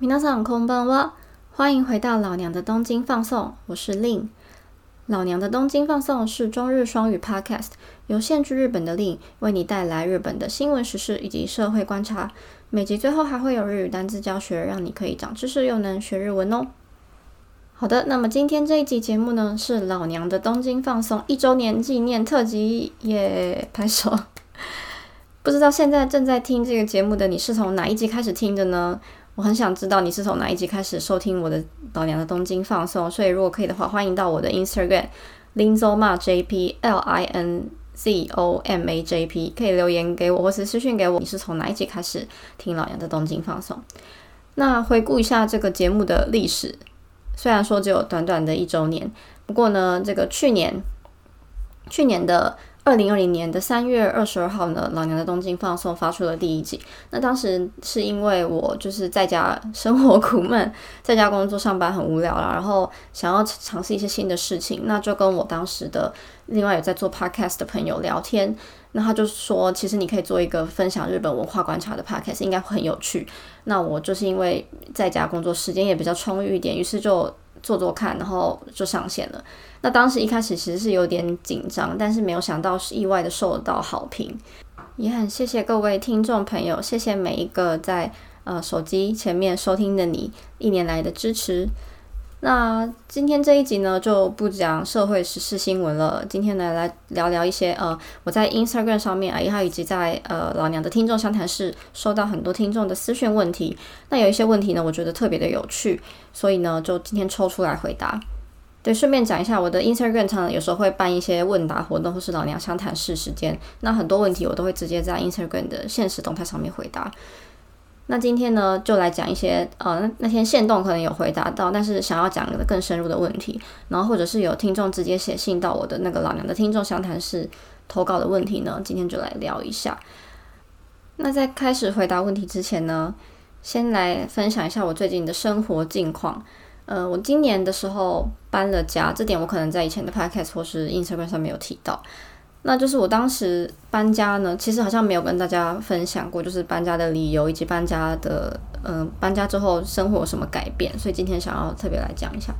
皆さんこんばんは，欢迎回到老娘的东京放送，我是 Lin。老娘的东京放送是中日双语 Podcast，由现居日本的 Lin 为你带来日本的新闻时事以及社会观察。每集最后还会有日语单字教学，让你可以长知识又能学日文哦。好的，那么今天这一集节目呢，是老娘的东京放送一周年纪念特辑，耶！拍手。不知道现在正在听这个节目的你是从哪一集开始听的呢？ 我很想知道你是从哪一集开始收听我的老娘的东京放送。所以如果可以的话，欢迎到我的 Instagram linzoma jp l i n z o m a j p 可以留言给我，或是私讯给我，你是从哪一集开始听老娘的东京放送？那回顾一下这个节目的历史。虽然说只有短短的一周年，不过呢，这个去年，去年的二零二零年的三月二十二号呢，老娘的东京放送发出了第一集。那当时是因为我就是在家生活苦闷，在家工作上班很无聊了，然后想要尝试一些新的事情，那就跟我当时的另外有在做 podcast 的朋友聊天。那他就说，其实你可以做一个分享日本文化观察的 podcast，应该会很有趣。那我就是因为在家工作时间也比较充裕一点，于是就做做看，然后就上线了。那当时一开始其实是有点紧张，但是没有想到是意外的受到好评。也很谢谢各位听众朋友，谢谢每一个在呃手机前面收听的你一年来的支持。那今天这一集呢，就不讲社会时事新闻了。今天呢，来聊聊一些呃，我在 Instagram 上面啊，也好以及在呃老娘的听众相谈室收到很多听众的私讯问题。那有一些问题呢，我觉得特别的有趣，所以呢，就今天抽出来回答。对，顺便讲一下，我的 Instagram 上有时候会办一些问答活动，或是老娘相谈室时间。那很多问题我都会直接在 Instagram 的现实动态上面回答。那今天呢，就来讲一些呃，那天线动可能有回答到，但是想要讲的更深入的问题，然后或者是有听众直接写信到我的那个老娘的听众详谈室投稿的问题呢，今天就来聊一下。那在开始回答问题之前呢，先来分享一下我最近的生活近况。呃，我今年的时候搬了家，这点我可能在以前的 podcast 或是 Instagram 上面有提到。那就是我当时搬家呢，其实好像没有跟大家分享过，就是搬家的理由以及搬家的，嗯，搬家之后生活有什么改变，所以今天想要特别来讲一下。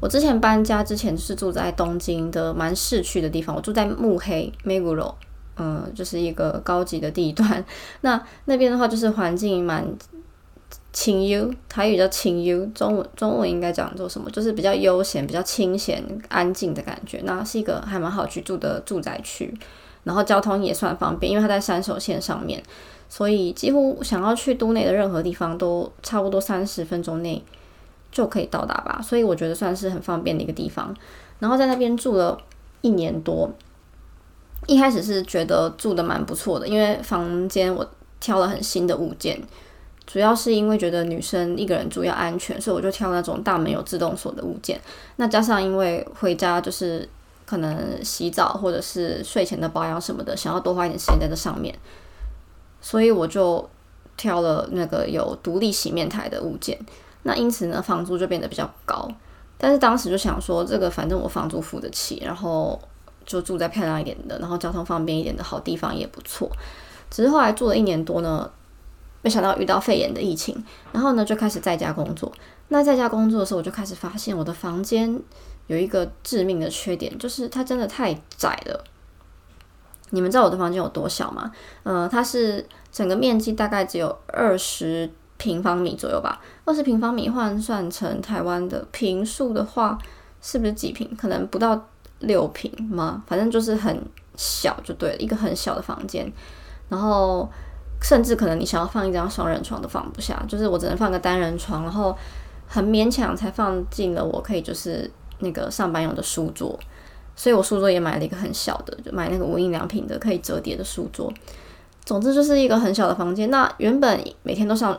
我之前搬家之前是住在东京的蛮市区的地方，我住在目黑 Meguro，嗯，就是一个高级的地段。那那边的话就是环境蛮。清幽，台语叫清幽，中文中文应该讲做什么？就是比较悠闲、比较清闲、安静的感觉。那是一个还蛮好居住的住宅区，然后交通也算方便，因为它在山手线上面，所以几乎想要去都内的任何地方都差不多三十分钟内就可以到达吧。所以我觉得算是很方便的一个地方。然后在那边住了一年多，一开始是觉得住的蛮不错的，因为房间我挑了很新的物件。主要是因为觉得女生一个人住要安全，所以我就挑那种大门有自动锁的物件。那加上因为回家就是可能洗澡或者是睡前的保养什么的，想要多花一点时间在这上面，所以我就挑了那个有独立洗面台的物件。那因此呢，房租就变得比较高。但是当时就想说，这个反正我房租付得起，然后就住在漂亮一点的，然后交通方便一点的好地方也不错。只是后来住了一年多呢。没想到遇到肺炎的疫情，然后呢就开始在家工作。那在家工作的时候，我就开始发现我的房间有一个致命的缺点，就是它真的太窄了。你们知道我的房间有多小吗？呃，它是整个面积大概只有二十平方米左右吧。二十平方米换算成台湾的平数的话，是不是几平？可能不到六平吗？反正就是很小就对了，一个很小的房间。然后。甚至可能你想要放一张双人床都放不下，就是我只能放个单人床，然后很勉强才放进了我可以就是那个上班用的书桌，所以我书桌也买了一个很小的，就买那个无印良品的可以折叠的书桌。总之就是一个很小的房间。那原本每天都上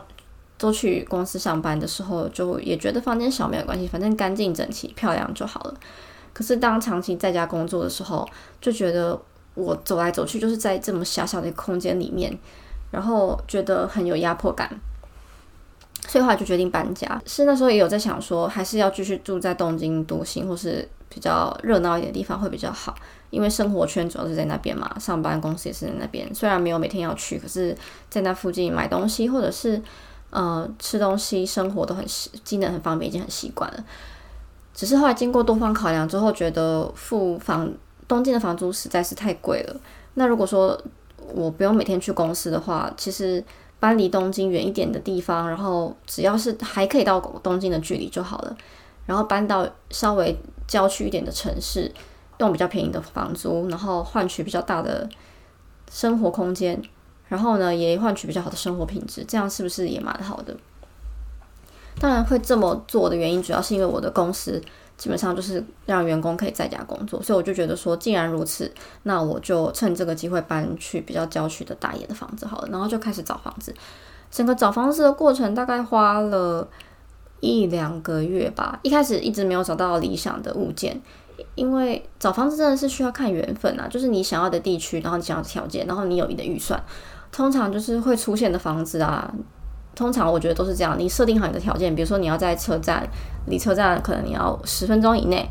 都去公司上班的时候，就也觉得房间小没有关系，反正干净整齐漂亮就好了。可是当长期在家工作的时候，就觉得我走来走去就是在这么狭小的空间里面。然后觉得很有压迫感，所以后来就决定搬家。是那时候也有在想说，还是要继续住在东京都心或是比较热闹一点的地方会比较好，因为生活圈主要是在那边嘛，上班公司也是在那边。虽然没有每天要去，可是在那附近买东西或者是呃，吃东西、生活都很习，机能很方便，已经很习惯了。只是后来经过多方考量之后，觉得付房东京的房租实在是太贵了。那如果说我不用每天去公司的话，其实搬离东京远一点的地方，然后只要是还可以到东京的距离就好了。然后搬到稍微郊区一点的城市，用比较便宜的房租，然后换取比较大的生活空间，然后呢也换取比较好的生活品质，这样是不是也蛮好的？当然会这么做的原因，主要是因为我的公司基本上就是让员工可以在家工作，所以我就觉得说，既然如此，那我就趁这个机会搬去比较郊区的大一点的房子好了，然后就开始找房子。整个找房子的过程大概花了一两个月吧，一开始一直没有找到理想的物件，因为找房子真的是需要看缘分啊，就是你想要的地区，然后你想要的条件，然后你有你的预算，通常就是会出现的房子啊。通常我觉得都是这样，你设定好你的条件，比如说你要在车站，离车站可能你要十分钟以内，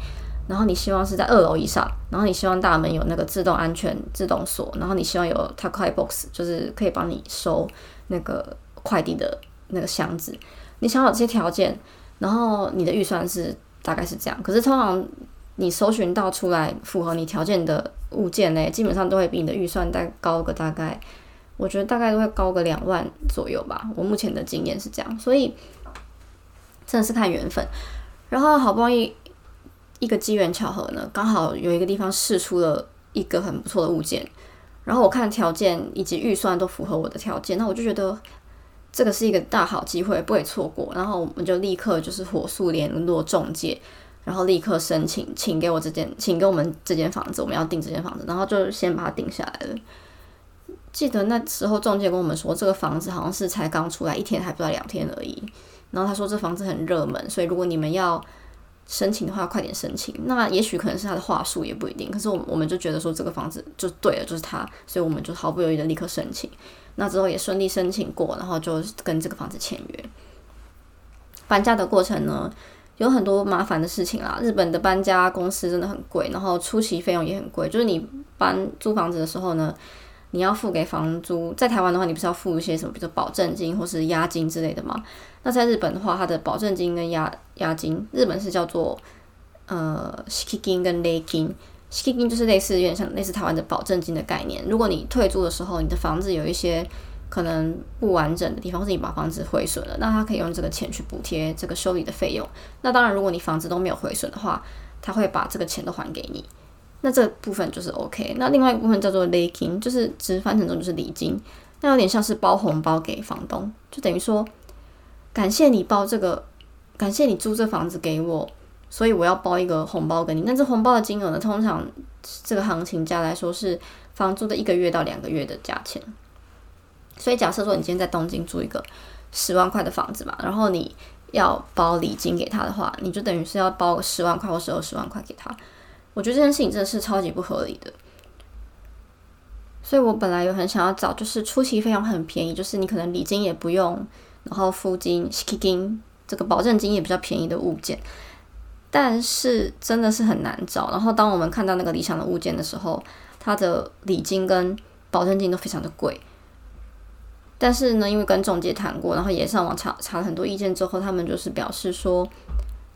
然后你希望是在二楼以上，然后你希望大门有那个自动安全自动锁，然后你希望有 t a k i box，就是可以帮你收那个快递的那个箱子。你想好这些条件，然后你的预算是大概是这样。可是通常你搜寻到出来符合你条件的物件呢，基本上都会比你的预算再高个大概。我觉得大概都会高个两万左右吧，我目前的经验是这样，所以真的是看缘分。然后好不容易一个机缘巧合呢，刚好有一个地方试出了一个很不错的物件，然后我看条件以及预算都符合我的条件，那我就觉得这个是一个大好机会，不会错过。然后我们就立刻就是火速联络中介，然后立刻申请，请给我这间，请给我们这间房子，我们要订这间房子，然后就先把它定下来了。记得那时候中介跟我们说，这个房子好像是才刚出来一天，还不到两天而已。然后他说这房子很热门，所以如果你们要申请的话，快点申请。那也许可能是他的话术，也不一定。可是我我们就觉得说这个房子就对了，就是他，所以我们就毫不犹豫的立刻申请。那之后也顺利申请过，然后就跟这个房子签约。搬家的过程呢，有很多麻烦的事情啦。日本的搬家公司真的很贵，然后初期费用也很贵。就是你搬租房子的时候呢。你要付给房租，在台湾的话，你不是要付一些什么，比如说保证金或是押金之类的吗？那在日本的话，它的保证金跟押押金，日本是叫做呃 s h i k i 金跟 lei 金 s h i k i 金就是类似有点像类似台湾的保证金的概念。如果你退租的时候，你的房子有一些可能不完整的地方，或是你把房子毁损了，那他可以用这个钱去补贴这个修理的费用。那当然，如果你房子都没有毁损的话，他会把这个钱都还给你。那这部分就是 OK，那另外一部分叫做 laking，就是直翻成中就是礼金，那有点像是包红包给房东，就等于说感谢你包这个，感谢你租这房子给我，所以我要包一个红包给你。那这红包的金额呢，通常这个行情价来说是房租的一个月到两个月的价钱。所以假设说你今天在东京租一个十万块的房子嘛，然后你要包礼金给他的话，你就等于是要包十万块或是二十万块给他。我觉得这件事情真的是超级不合理的，所以我本来有很想要找，就是初期费用很便宜，就是你可能礼金也不用，然后付金、息金这个保证金也比较便宜的物件，但是真的是很难找。然后当我们看到那个理想的物件的时候，它的礼金跟保证金都非常的贵。但是呢，因为跟中介谈过，然后也上网查查了很多意见之后，他们就是表示说，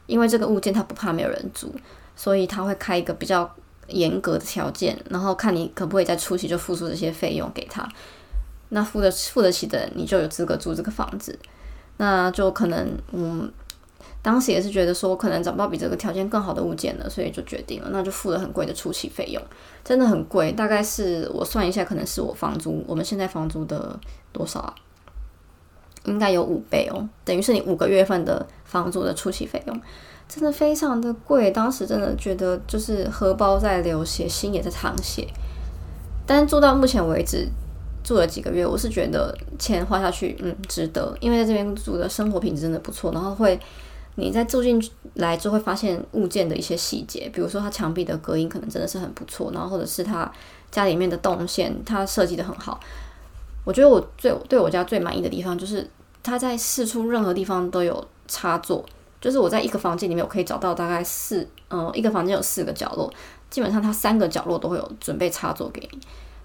因为这个物件它不怕没有人租。所以他会开一个比较严格的条件，然后看你可不可以在初期就付出这些费用给他。那付得付得起的，你就有资格租这个房子。那就可能，嗯，当时也是觉得说，可能找不到比这个条件更好的物件了，所以就决定了，那就付了很贵的初期费用，真的很贵，大概是我算一下，可能是我房租，我们现在房租的多少啊？应该有五倍哦，等于是你五个月份的房租的初期费用。真的非常的贵，当时真的觉得就是荷包在流血，心也在淌血。但是住到目前为止，住了几个月，我是觉得钱花下去，嗯，值得。因为在这边住的生活品质真的不错，然后会你在住进来就会发现物件的一些细节，比如说它墙壁的隔音可能真的是很不错，然后或者是它家里面的动线，它设计的很好。我觉得我最对我家最满意的地方就是它在四处任何地方都有插座。就是我在一个房间里面，我可以找到大概四，嗯，一个房间有四个角落，基本上它三个角落都会有准备插座给你，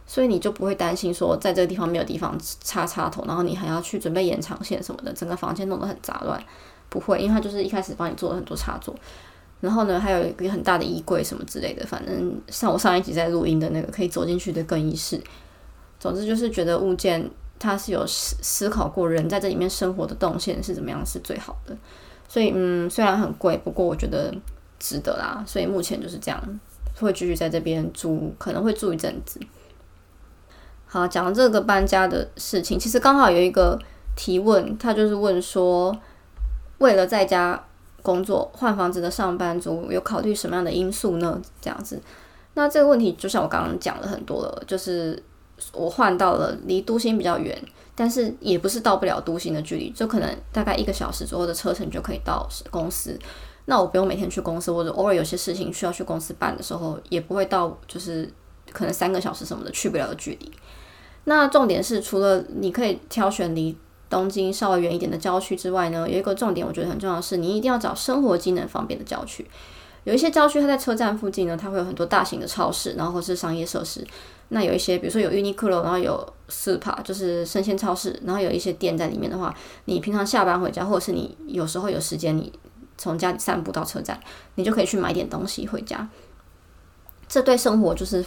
所以你就不会担心说在这个地方没有地方插插头，然后你还要去准备延长线什么的，整个房间弄得很杂乱。不会，因为它就是一开始帮你做了很多插座，然后呢，还有一个很大的衣柜什么之类的。反正像我上一集在录音的那个可以走进去的更衣室。总之就是觉得物件它是有思思考过人在这里面生活的动线是怎么样是最好的。所以嗯，虽然很贵，不过我觉得值得啦。所以目前就是这样，会继续在这边住，可能会住一阵子。好，讲这个搬家的事情，其实刚好有一个提问，他就是问说，为了在家工作换房子的上班族，有考虑什么样的因素呢？这样子，那这个问题就像我刚刚讲了很多了，就是我换到了离都心比较远，但是也不是到不了都心的距离，就可能大概一个小时左右的车程就可以到公司。那我不用每天去公司，或者偶尔有些事情需要去公司办的时候，也不会到就是可能三个小时什么的去不了的距离。那重点是，除了你可以挑选离东京稍微远一点的郊区之外呢，有一个重点我觉得很重要的是，你一定要找生活机能方便的郊区。有一些郊区它在车站附近呢，它会有很多大型的超市，然后或是商业设施。那有一些，比如说有 Uniqlo，然后有 Super，就是生鲜超市，然后有一些店在里面的话，你平常下班回家，或者是你有时候有时间，你从家里散步到车站，你就可以去买点东西回家。这对生活就是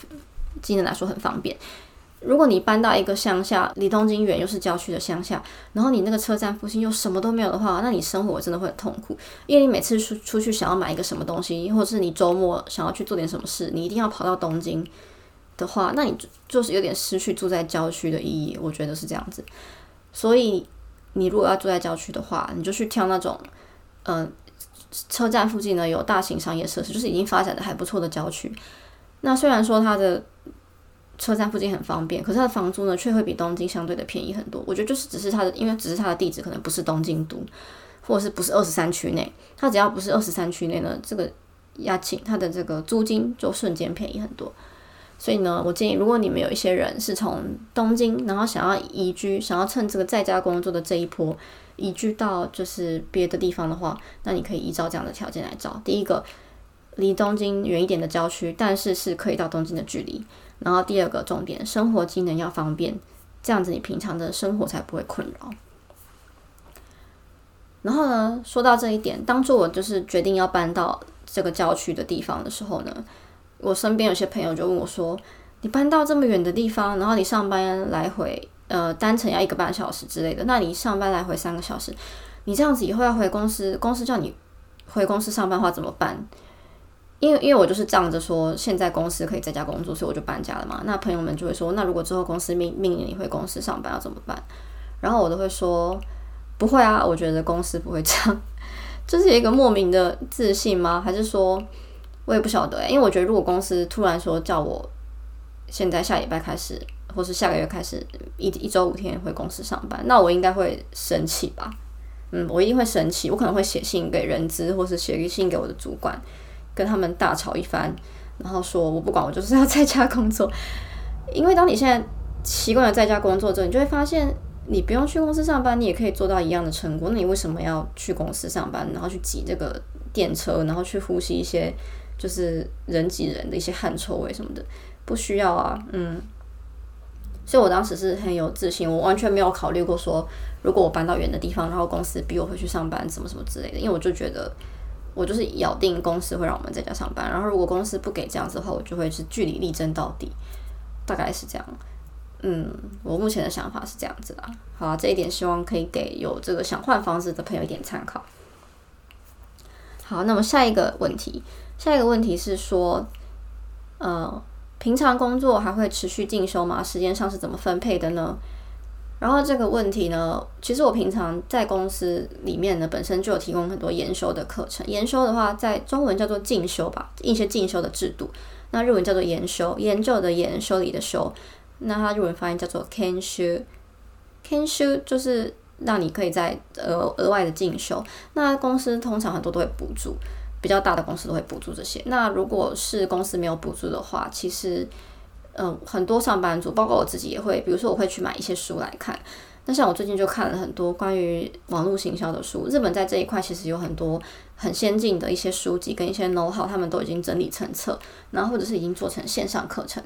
机能来说很方便。如果你搬到一个乡下，离东京远又是郊区的乡下，然后你那个车站附近又什么都没有的话，那你生活真的会很痛苦。因为你每次出出去想要买一个什么东西，或者是你周末想要去做点什么事，你一定要跑到东京的话，那你就是有点失去住在郊区的意义。我觉得是这样子。所以你如果要住在郊区的话，你就去挑那种，嗯，车站附近呢有大型商业设施，就是已经发展的还不错的郊区。那虽然说它的车站附近很方便，可是它的房租呢却会比东京相对的便宜很多。我觉得就是只是它的，因为只是它的地址可能不是东京都，或者是不是二十三区内，它只要不是二十三区内呢，这个押请它的这个租金就瞬间便宜很多。所以呢，我建议如果你们有一些人是从东京，然后想要移居，想要趁这个在家工作的这一波移居到就是别的地方的话，那你可以依照这样的条件来找。第一个，离东京远一点的郊区，但是是可以到东京的距离。然后第二个重点，生活机能要方便，这样子你平常的生活才不会困扰。然后呢，说到这一点，当初我就是决定要搬到这个郊区的地方的时候呢，我身边有些朋友就问我说：“你搬到这么远的地方，然后你上班来回，呃，单程要一个半小时之类的，那你上班来回三个小时，你这样子以后要回公司，公司叫你回公司上班的话怎么办？”因为因为我就是仗着说现在公司可以在家工作，所以我就搬家了嘛。那朋友们就会说，那如果之后公司命命令你回公司上班要怎么办？然后我都会说不会啊，我觉得公司不会这样，这是一个莫名的自信吗？还是说我也不晓得？因为我觉得如果公司突然说叫我现在下礼拜开始，或是下个月开始一一周五天回公司上班，那我应该会生气吧？嗯，我一定会生气，我可能会写信给人资，或是写信给我的主管。跟他们大吵一番，然后说我不管，我就是要在家工作。因为当你现在习惯了在家工作之后，你就会发现，你不用去公司上班，你也可以做到一样的成果。那你为什么要去公司上班，然后去挤这个电车，然后去呼吸一些就是人挤人的一些汗臭味什么的？不需要啊，嗯。所以我当时是很有自信，我完全没有考虑过说，如果我搬到远的地方，然后公司逼我回去上班，什么什么之类的。因为我就觉得。我就是咬定公司会让我们在家上班，然后如果公司不给这样子的话，我就会是据理力争到底，大概是这样。嗯，我目前的想法是这样子啦。好，这一点希望可以给有这个想换房子的朋友一点参考。好，那么下一个问题，下一个问题是说，呃，平常工作还会持续进修吗？时间上是怎么分配的呢？然后这个问题呢，其实我平常在公司里面呢，本身就有提供很多研修的课程。研修的话，在中文叫做进修吧，一些进修的制度。那日文叫做研修，研究的研，修理的修。那它日文发音叫做 can shu，can shu 就是让你可以在额额外的进修。那公司通常很多都会补助，比较大的公司都会补助这些。那如果是公司没有补助的话，其实。嗯，很多上班族，包括我自己也会，比如说我会去买一些书来看。那像我最近就看了很多关于网络行销的书，日本在这一块其实有很多很先进的一些书籍跟一些 know how，他们都已经整理成册，然后或者是已经做成线上课程。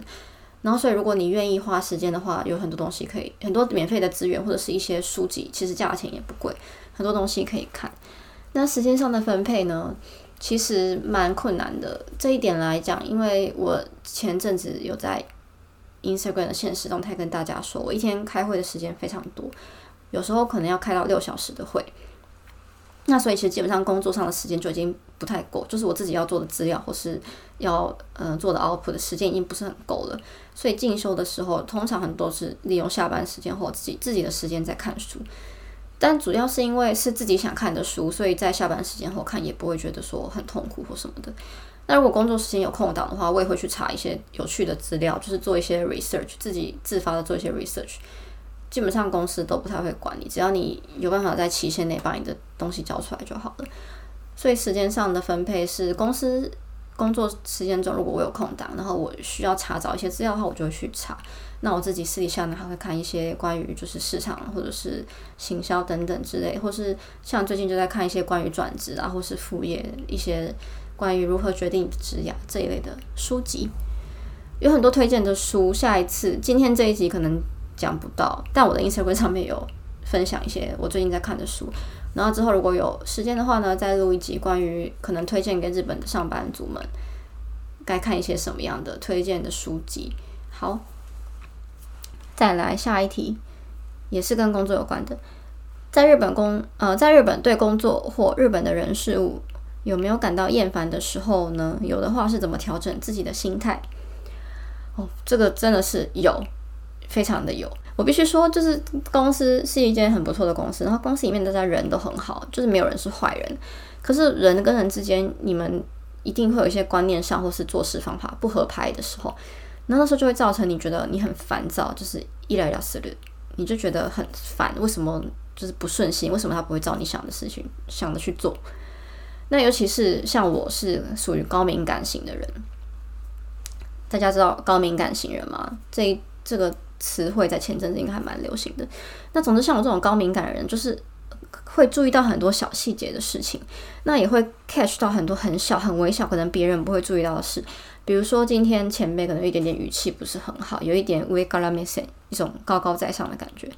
然后，所以如果你愿意花时间的话，有很多东西可以，很多免费的资源或者是一些书籍，其实价钱也不贵，很多东西可以看。那时间上的分配呢，其实蛮困难的。这一点来讲，因为我前阵子有在 Instagram 的现实动态跟大家说，我一天开会的时间非常多，有时候可能要开到六小时的会。那所以其实基本上工作上的时间就已经不太够，就是我自己要做的资料或是要嗯做的 output 的时间已经不是很够了。所以进修的时候，通常很多是利用下班时间或自己自己的时间在看书。但主要是因为是自己想看的书，所以在下班时间后看也不会觉得说很痛苦或什么的。那如果工作时间有空档的话，我也会去查一些有趣的资料，就是做一些 research，自己自发的做一些 research。基本上公司都不太会管你，只要你有办法在期限内把你的东西交出来就好了。所以时间上的分配是公司工作时间中，如果我有空档，然后我需要查找一些资料的话，我就会去查。那我自己私底下呢，还会看一些关于就是市场或者是行销等等之类，或是像最近就在看一些关于转职啊，或是副业一些关于如何决定职业这一类的书籍，有很多推荐的书。下一次今天这一集可能。讲不到，但我的 Instagram 上面有分享一些我最近在看的书，然后之后如果有时间的话呢，再录一集关于可能推荐给日本的上班族们该看一些什么样的推荐的书籍。好，再来下一题，也是跟工作有关的，在日本工呃，在日本对工作或日本的人事物有没有感到厌烦的时候呢？有的话是怎么调整自己的心态？哦，这个真的是有。非常的有，我必须说，就是公司是一间很不错的公司，然后公司里面大家人都很好，就是没有人是坏人。可是人跟人之间，你们一定会有一些观念上或是做事方法不合拍的时候，那那时候就会造成你觉得你很烦躁，就是一来要死的，你就觉得很烦，为什么就是不顺心？为什么他不会照你想的事情想的去做？那尤其是像我是属于高敏感型的人，大家知道高敏感型人吗？这这个。词汇在前阵子应该还蛮流行的。那总之，像我这种高敏感的人，就是会注意到很多小细节的事情，那也会 catch 到很多很小、很微小，可能别人不会注意到的事。比如说，今天前辈可能有一点点语气不是很好，有一点 we gotta miss it，一种高高在上的感觉，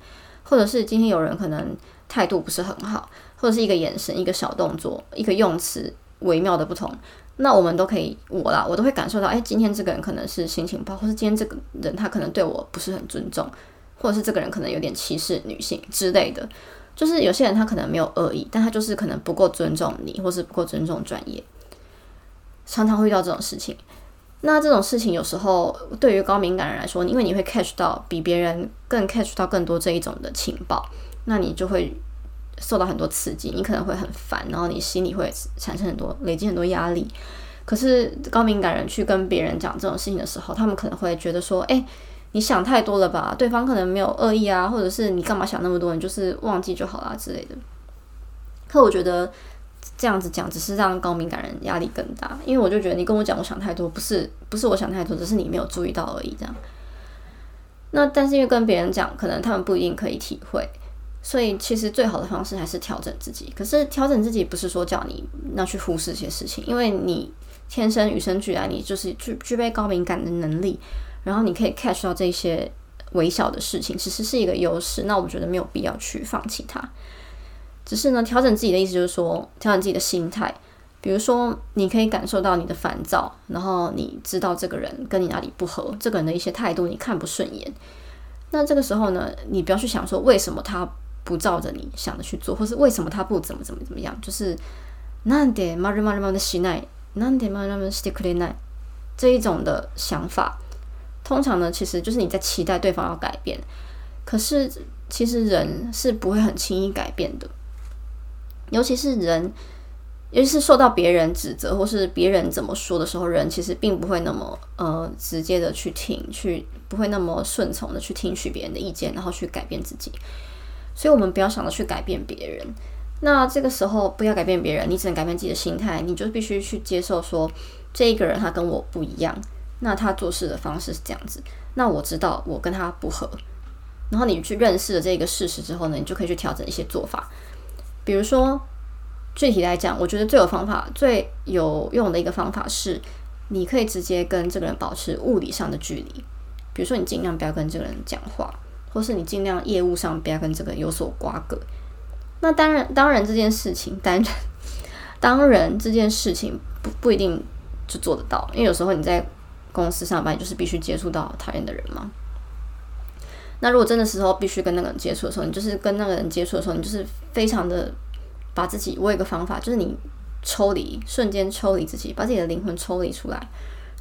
或者是今天有人可能态度不是很好，或者是一个眼神、一个小动作、一个用词微妙的不同。那我们都可以，我啦，我都会感受到，哎，今天这个人可能是心情不好，或是今天这个人他可能对我不是很尊重，或者是这个人可能有点歧视女性之类的。就是有些人他可能没有恶意，但他就是可能不够尊重你，或是不够尊重专业，常常会遇到这种事情。那这种事情有时候对于高敏感人来说，因为你会 catch 到比别人更 catch 到更多这一种的情报，那你就会。受到很多刺激，你可能会很烦，然后你心里会产生很多累积很多压力。可是高敏感人去跟别人讲这种事情的时候，他们可能会觉得说：“哎，你想太多了吧？对方可能没有恶意啊，或者是你干嘛想那么多？你就是忘记就好啦之类的。”可我觉得这样子讲只是让高敏感人压力更大，因为我就觉得你跟我讲我想太多，不是不是我想太多，只是你没有注意到而已。这样。那但是因为跟别人讲，可能他们不一定可以体会。所以，其实最好的方式还是调整自己。可是，调整自己不是说叫你那去忽视一些事情，因为你天生与生俱来，你就是具具备高敏感的能力，然后你可以 catch 到这些微小的事情，其实是一个优势。那我觉得没有必要去放弃它。只是呢，调整自己的意思就是说，调整自己的心态。比如说，你可以感受到你的烦躁，然后你知道这个人跟你哪里不合，这个人的一些态度你看不顺眼。那这个时候呢，你不要去想说为什么他。不照着你想的去做，或是为什么他不怎么怎么怎么样，就是なんでまるまるまるしない、なんでまるまるしてくれない这一种的想法，通常呢，其实就是你在期待对方要改变。可是其实人是不会很轻易改变的，尤其是人，尤其是受到别人指责或是别人怎么说的时候，人其实并不会那么呃直接的去听，去不会那么顺从的去听取别人的意见，然后去改变自己。 所以，我们不要想着去改变别人。那这个时候，不要改变别人，你只能改变自己的心态。你就必须去接受说，这一个人他跟我不一样，那他做事的方式是这样子。那我知道我跟他不合。然后你去认识了这个事实之后呢，你就可以去调整一些做法。比如说，具体来讲，我觉得最有方法、最有用的一个方法是，你可以直接跟这个人保持物理上的距离。比如说你尽量不要跟这个人讲话，或是你尽量业务上不要跟这个有所瓜葛。那当然，当然这件事情，当然，当然这件事情不不一定就做得到，因为有时候你在公司上班，就是必须接触到讨厌的人嘛。那如果真的时候必须跟那个人接触的时候，你就是跟那个人接触的时候，你就是非常的把自己，我有一个方法，就是你抽离，瞬间抽离自己，把自己的灵魂抽离出来，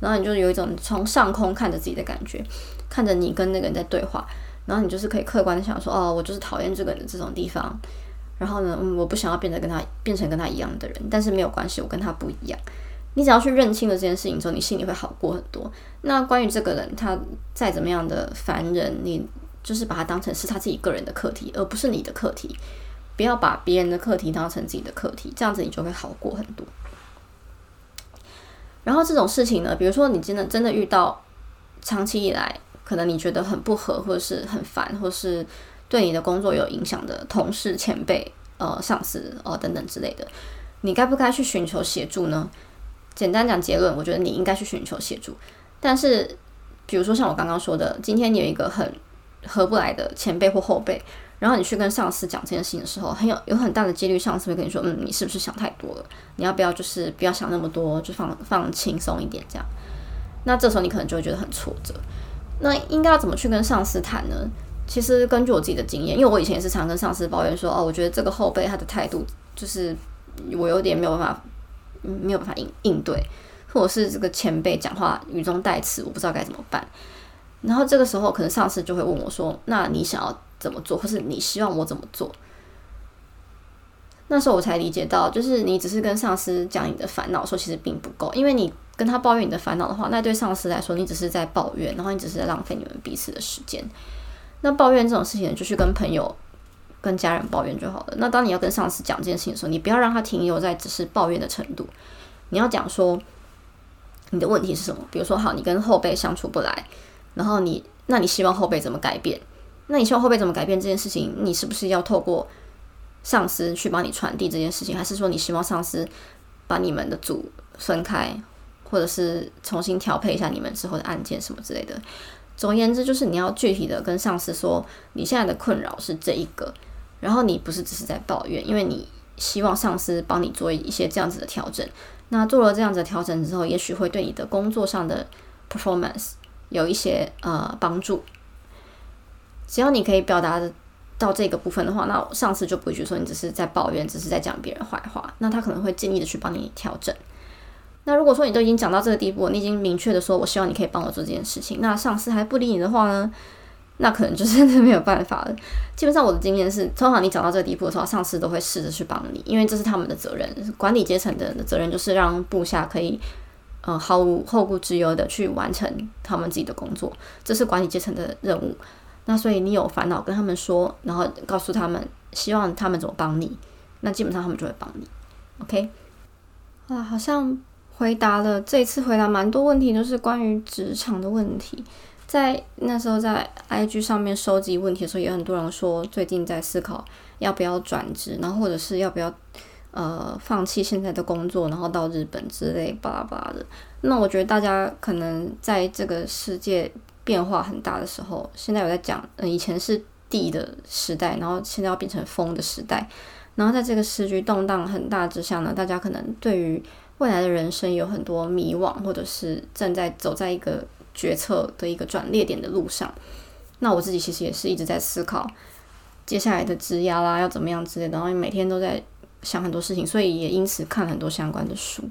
然后你就有一种从上空看着自己的感觉，看着你跟那个人在对话，然后你就是可以客观的想说，哦，我就是讨厌这个人这种地方，然后呢，嗯，我不想要变得跟他变成跟他一样的人，但是没有关系，我跟他不一样。你只要去认清了这件事情之后，你心里会好过很多。那关于这个人，他再怎么样的烦人，你。就是把他当成是他自己个人的课题，而不是你的课题。不要把别人的课题当成自己的课题，这样子你就会好过很多。然后这种事情呢，比如说你真的真的遇到长期以来可能你觉得很不合，或者是很烦，或是对你的工作有影响的同事、前辈、呃上司、呃等等之类的，你该不该去寻求协助呢？简单讲结论，我觉得你应该去寻求协助。但是，比如说像我刚刚说的，今天你有一个很合不来的前辈或后辈，然后你去跟上司讲这件事情的时候，很有有很大的几率，上司会跟你说：“嗯，你是不是想太多了？你要不要就是不要想那么多，就放放轻松一点这样。”那这时候你可能就会觉得很挫折。那应该要怎么去跟上司谈呢？其实根据我自己的经验，因为我以前也是常跟上司抱怨说：“哦，我觉得这个后辈他的态度就是我有点没有办法，没有办法应应对，或者是这个前辈讲话语中带刺，我不知道该怎么办。”然后这个时候，可能上司就会问我说：“那你想要怎么做，或是你希望我怎么做？”那时候我才理解到，就是你只是跟上司讲你的烦恼，说其实并不够，因为你跟他抱怨你的烦恼的话，那对上司来说，你只是在抱怨，然后你只是在浪费你们彼此的时间。那抱怨这种事情，就去跟朋友、跟家人抱怨就好了。那当你要跟上司讲这件事情的时候，你不要让他停留在只是抱怨的程度，你要讲说你的问题是什么。比如说，好，你跟后辈相处不来。然后你，那你希望后辈怎么改变？那你希望后辈怎么改变这件事情？你是不是要透过上司去帮你传递这件事情，还是说你希望上司把你们的组分开，或者是重新调配一下你们之后的案件什么之类的？总而言之，就是你要具体的跟上司说，你现在的困扰是这一个，然后你不是只是在抱怨，因为你希望上司帮你做一些这样子的调整。那做了这样子的调整之后，也许会对你的工作上的 performance。有一些呃帮助，只要你可以表达到这个部分的话，那上司就不会觉得说你只是在抱怨，只是在讲别人坏话，那他可能会尽力的去帮你调整。那如果说你都已经讲到这个地步，你已经明确的说我希望你可以帮我做这件事情，那上司还不理你的话呢，那可能就真的没有办法了。基本上我的经验是，通常你讲到这个地步的时候，上司都会试着去帮你，因为这是他们的责任，管理阶层的人的责任就是让部下可以。呃，毫无后顾之忧的去完成他们自己的工作，这是管理阶层的任务。那所以你有烦恼跟他们说，然后告诉他们，希望他们怎么帮你，那基本上他们就会帮你。OK，啊，好像回答了这次回答蛮多问题，都是关于职场的问题。在那时候在 IG 上面收集问题的时候，也很多人说最近在思考要不要转职，然后或者是要不要。呃，放弃现在的工作，然后到日本之类巴拉巴拉的。那我觉得大家可能在这个世界变化很大的时候，现在有在讲，嗯，以前是地的时代，然后现在要变成风的时代。然后在这个时局动荡很大之下呢，大家可能对于未来的人生有很多迷惘，或者是正在走在一个决策的一个转捩点的路上。那我自己其实也是一直在思考接下来的职压啦，要怎么样之类的，然后每天都在。想很多事情，所以也因此看很多相关的书。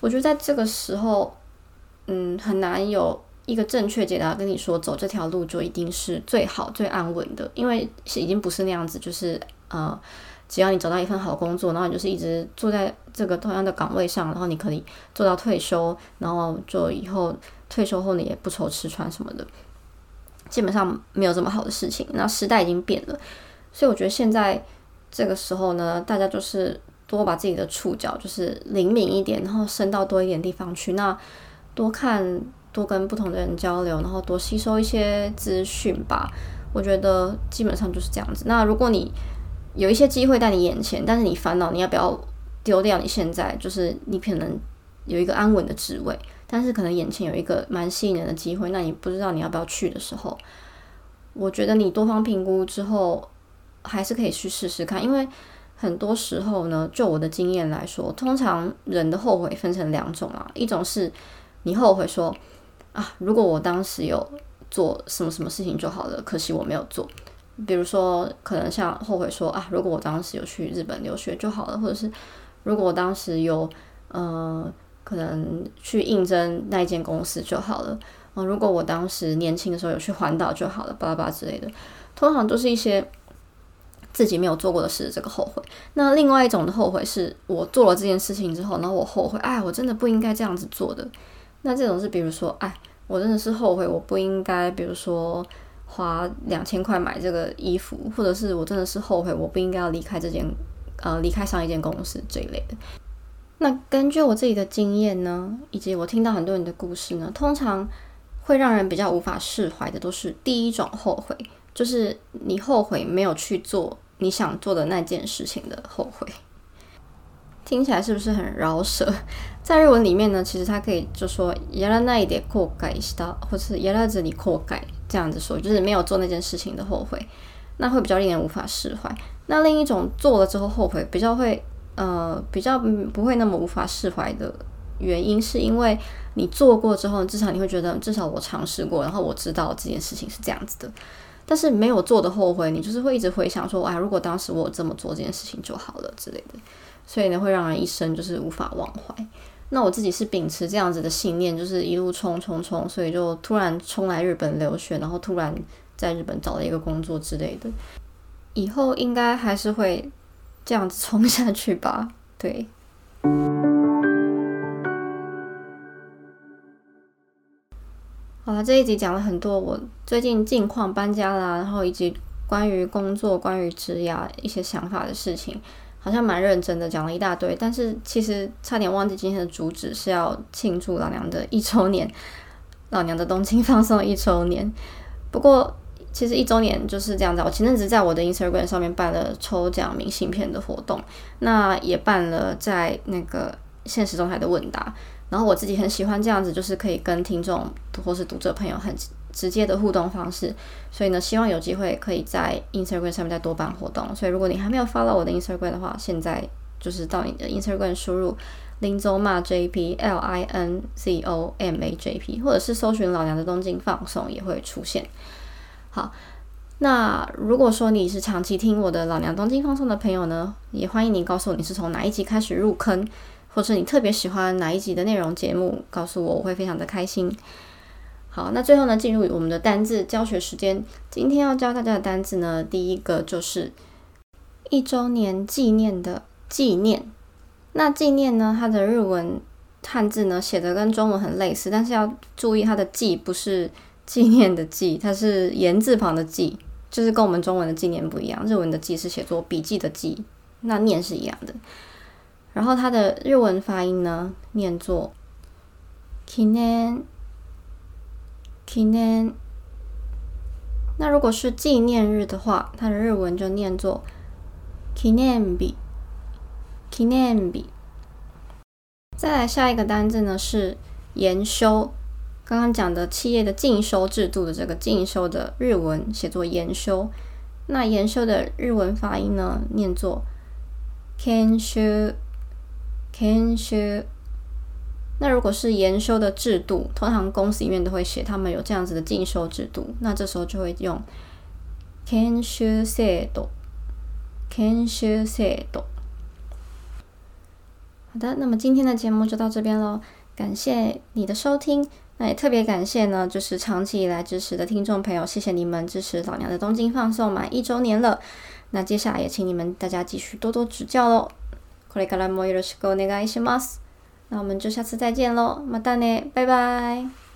我觉得在这个时候，嗯，很难有一个正确解答跟你说走这条路就一定是最好、最安稳的，因为已经不是那样子。就是呃，只要你找到一份好工作，然后你就是一直坐在这个同样的岗位上，然后你可以做到退休，然后就以后退休后你也不愁吃穿什么的，基本上没有这么好的事情。那时代已经变了，所以我觉得现在。这个时候呢，大家就是多把自己的触角就是灵敏一点，然后伸到多一点地方去。那多看、多跟不同的人交流，然后多吸收一些资讯吧。我觉得基本上就是这样子。那如果你有一些机会在你眼前，但是你烦恼你要不要丢掉你现在就是你可能有一个安稳的职位，但是可能眼前有一个蛮吸引人的机会，那你不知道你要不要去的时候，我觉得你多方评估之后，还是可以去试试看，因为很多时候呢，就我的经验来说，通常人的后悔分成两种啊，一种是你后悔说啊，如果我当时有做什么什么事情就好了，可惜我没有做。比如说，可能像后悔说啊，如果我当时有去日本留学就好了，或者是如果我当时有呃，可能去应征那间公司就好了。嗯，如果我当时年轻的时候有去环岛就好了，巴拉巴拉之类的，通常都是一些自己没有做过的事，这个后悔。那另外一种的后悔是我做了这件事情之后，然后我后悔，哎，我真的不应该这样子做的。那这种是比如说，哎，我真的是后悔，我不应该，比如说。花两千块买这个衣服，或者是我真的是后悔，我不应该要离开这间，呃，离开上一间公司这一类的。那根据我自己的经验呢，以及我听到很多人的故事呢，通常会让人比较无法释怀的，都是第一种后悔，就是你后悔没有去做你想做的那件事情的后悔。听起来是不是很饶舌？在日文里面呢，其实它可以就说“やらないで後悔した”或者是“やらずに後悔”。 这样子说，就是没有做那件事情的后悔，那会比较令人无法释怀。那另一种做了之后后悔，比较会呃比较不会那么无法释怀的原因，是因为你做过之后，至少你会觉得至少我尝试过，然后我知道这件事情是这样子的。但是没有做的后悔，你就是会一直回想说，啊，如果当时我这么做这件事情就好了之类的，所以呢，会让人一生就是无法忘怀。那我自己是秉持这样子的信念，就是一路冲冲冲，所以就突然冲来日本留学，然后突然在日本找了一个工作之类的。以后应该还是会这样子冲下去吧？对。好了，这一集讲了很多我最近近况、搬家啦，然后以及关于工作、关于职涯一些想法的事情。好像蛮认真的讲了一大堆，但是其实差点忘记今天的主旨是要庆祝老娘的一周年，老娘的东京放送一周年。不过其实一周年就是这样子，我前阵子在我的 Instagram 上面办了抽奖明信片的活动，那也办了在那个现实中台的问答，然后我自己很喜欢这样子，就是可以跟听众或是读者朋友很。直接的互动方式，所以呢，希望有机会可以在 Instagram 上面再多办活动。所以如果你还没有 follow 我的 Instagram 的话，现在就是到你的 Instagram 输入林州骂 JP L I N Z O M A J P，或者是搜寻老娘的东京放送也会出现。好，那如果说你是长期听我的老娘东京放送的朋友呢，也欢迎你告诉我你是从哪一集开始入坑，或者你特别喜欢哪一集的内容节目，告诉我，我会非常的开心。好，那最后呢，进入我们的单字教学时间。今天要教大家的单字呢，第一个就是一周年纪念的纪念。那纪念呢，它的日文汉字呢写的跟中文很类似，但是要注意它的纪不是纪念的纪，它是言字旁的纪，就是跟我们中文的纪念不一样。日文的纪是写作笔记的记，那念是一样的。然后它的日文发音呢，念作 kinen。纪念。那如果是纪念日的话，它的日文就念作纪念日。纪念日。再来下一个单字呢是研修。刚刚讲的企业的进修制度的这个进修的日文写作研修。那研修的日文发音呢念作研修。研修。那如果是研修的制度，通常公司里面都会写他们有这样子的进修制度，那这时候就会用研修制度。研修制度。好的，那么今天的节目就到这边喽，感谢你的收听，那也特别感谢呢，就是长期以来支持的听众朋友，谢谢你们支持老娘的东京放送满一周年了，那接下来也请你们大家继续多多指教喽。これからもよろしくお願いします。 那我们就下次再见喽，么哒呢，拜拜。